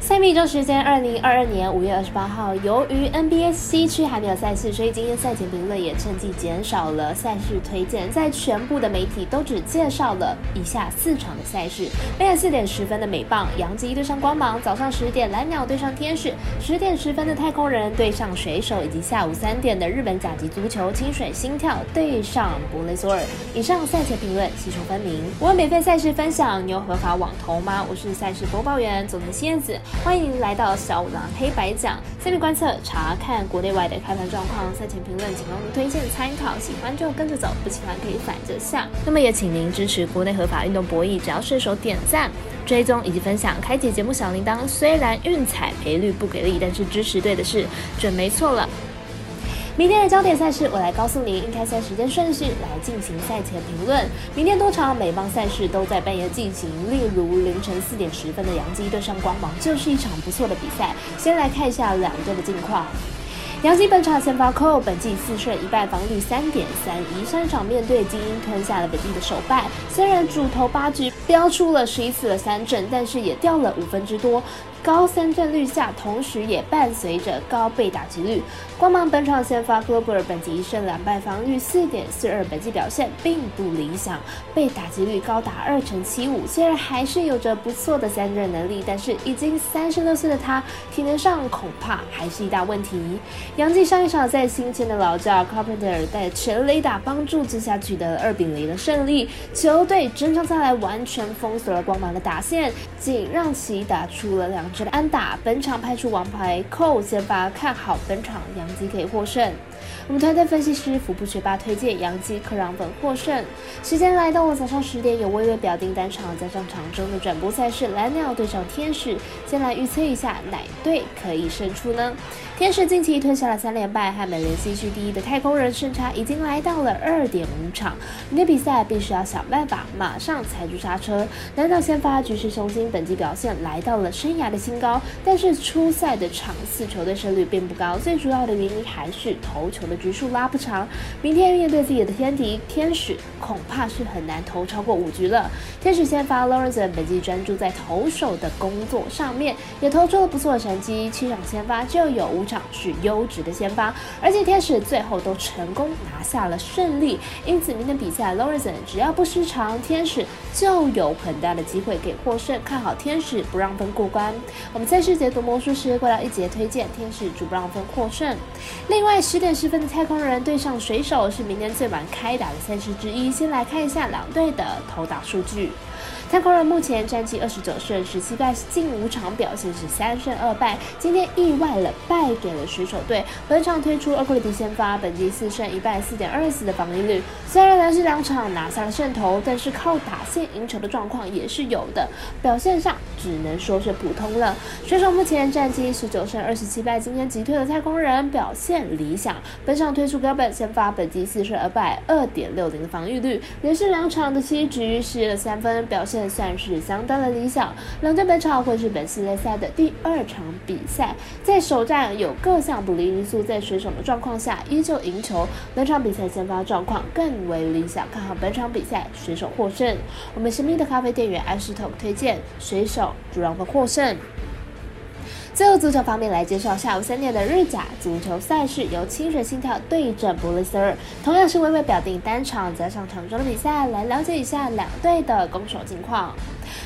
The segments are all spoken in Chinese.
赛米周时间，二零二二年五月二十八号，由于 NBA 西区还没有赛事，所以今天赛前评论也趁机减少了赛事推荐，在全部的媒体都只介绍了以下四场的赛事：半夜四点十分的美棒，杨基对上光芒；早上十点蓝鸟对上天使；十点十分的太空人对上水手；以及下午三点的日本甲级足球清水心跳对上博雷索尔。以上赛前评论细数分明。我有免费赛事分享，你有合法网投吗？我是赛事播报员佐藤蝎子。欢迎来到小五郎黑白讲，下面观测查看国内外的开盘状况，赛前评论仅供您推荐参考，喜欢就跟着走，不喜欢可以反着下。那么也请您支持国内合法运动博弈，只要顺手点赞、追踪以及分享，开启节目小铃铛。虽然运彩赔率不给力，但是支持对的事准没错了。明天的焦点赛事，我来告诉您应开赛时间顺序来进行赛前评论。明天多场美邦赛事都在半夜进行，例如凌晨四点十分的杨基对上光芒，就是一场不错的比赛。先来看一下两队的近况。杨基本场先发扣，本季四胜一败，防率三点三一。上场面对精英，吞下了本季的首败。虽然主投八局飙出了十一次的三振，但是也掉了五分之多。高三振率下，同时也伴随着高被打击率。光芒本场先发 Glover，本季一胜两败，防御四点四二，本季表现并不理想，被打击率高达二成七五。虽然还是有着不错的三振能力，但是已经三十六岁的他，体能上恐怕还是一大问题。杨基上一场在新签的老将 Carpenter 在全垒打帮助之下取得了二比零的胜利，球队整场下来完全封锁了光芒的打线，仅让其打出了两。的安打，本场派出王牌寇先发，看好本场杨基可以获胜。我们团队分析师福布学霸推荐杨基克朗本获胜。时间来到了早上十点，有微微表定单场加上场中的转播赛事，蓝鸟对上天使。先来预测一下哪队可以胜出呢？天使近期推下了三连败，和美联西区第一的太空人胜差已经来到了二点五场。明天比赛必须要想办法马上踩住刹车。蓝鸟先发局势雄心，本季表现来到了生涯的新高，但是初赛的场次球队胜率并不高，最主要的原因还是投球的局数拉不长。明天面对自己的天敌天使，恐怕是很难投超过五局了。天使先发 Lawrence 本季专注在投手的工作上面，也投出了不错的成绩，七场先发就有五场。是优质的先发，而且天使最后都成功拿下了胜利，因此明天比赛 Lawrence 只要不失常，天使就有很大的机会给获胜。看好天使不让分过关。我们赛事解读魔术师过来一节推荐天使主不让分获胜。另外十点十分的太空人对上水手是明天最晚开打的赛事之一。先来看一下两队的投打数据。太空人目前战绩二十九胜十七败，近五场表现是三胜二败。今天意外了，败给了水手队。本场推出二库里迪先发，本季四胜一败，四点二四的防御率。虽然连续两场拿下了胜投，但是靠打线赢球的状况也是有的。表现上只能说是普通了。水手目前战绩十九胜二十七败，今天击退了太空人，表现理想。本场推出高本先发，本季四胜二败，二点六零的防御率。连续两场的七局失了三分，表现。算是相当的理想。两队本场会是本系列赛的第二场比赛，在首战有各项不利因素在水手的状况下，依旧赢球。本场比赛先发状况更为理想，看好本场比赛水手获胜。我们神秘的咖啡店员艾斯特推荐水手主让分获胜。最后足球方面来介绍下午三点的日甲足球赛事，由清水心跳对阵布雷斯尔，同样是微微表定单场加上场中的比赛，来了解一下两队的攻守近况。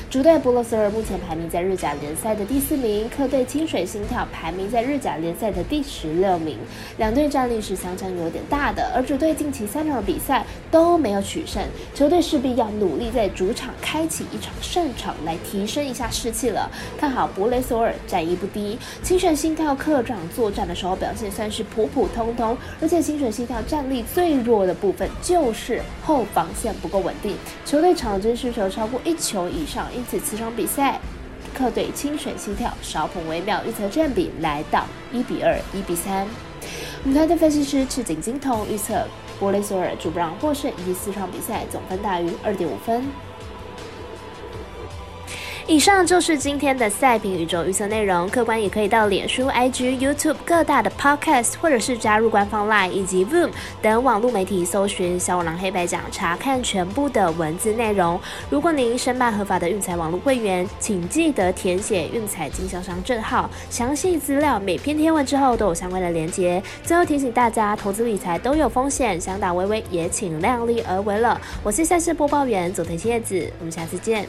主队布洛斯尔目前排名在日甲联赛的第四名，客队清水心跳排名在日甲联赛的第十六名。两队战力是相差有点大的，而主队近期三场比赛都没有取胜，球队势必要努力在主场开启一场胜场来提升一下士气了。看好布雷索尔战意不低。清水心跳客场作战的时候表现算是普普通通，而且清水心跳战力最弱的部分就是后防线不够稳定，球队场均需求超过一球以上。场因此，此场比赛客队清水心跳少捧微妙，预测占比来到一比二、一比三。我们团队分析师赤井金童预测波雷索尔主不让获胜，以及四场比赛总分大于二点五分。以上就是今天的赛评宇宙预测内容，客官也可以到脸书、IG、YouTube 各大的 Podcast，或者是加入官方 Line 以及 Voom 等网络媒体搜寻“小五郎黑白奖”，查看全部的文字内容。如果您申办合法的运彩网络会员，请记得填写运彩经销商证号，详细资料每篇贴文之后都有相关的连接。最后提醒大家，投资理财都有风险，想打微微也请量力而为了。我是赛事播报员佐藤叶子，我们下次见。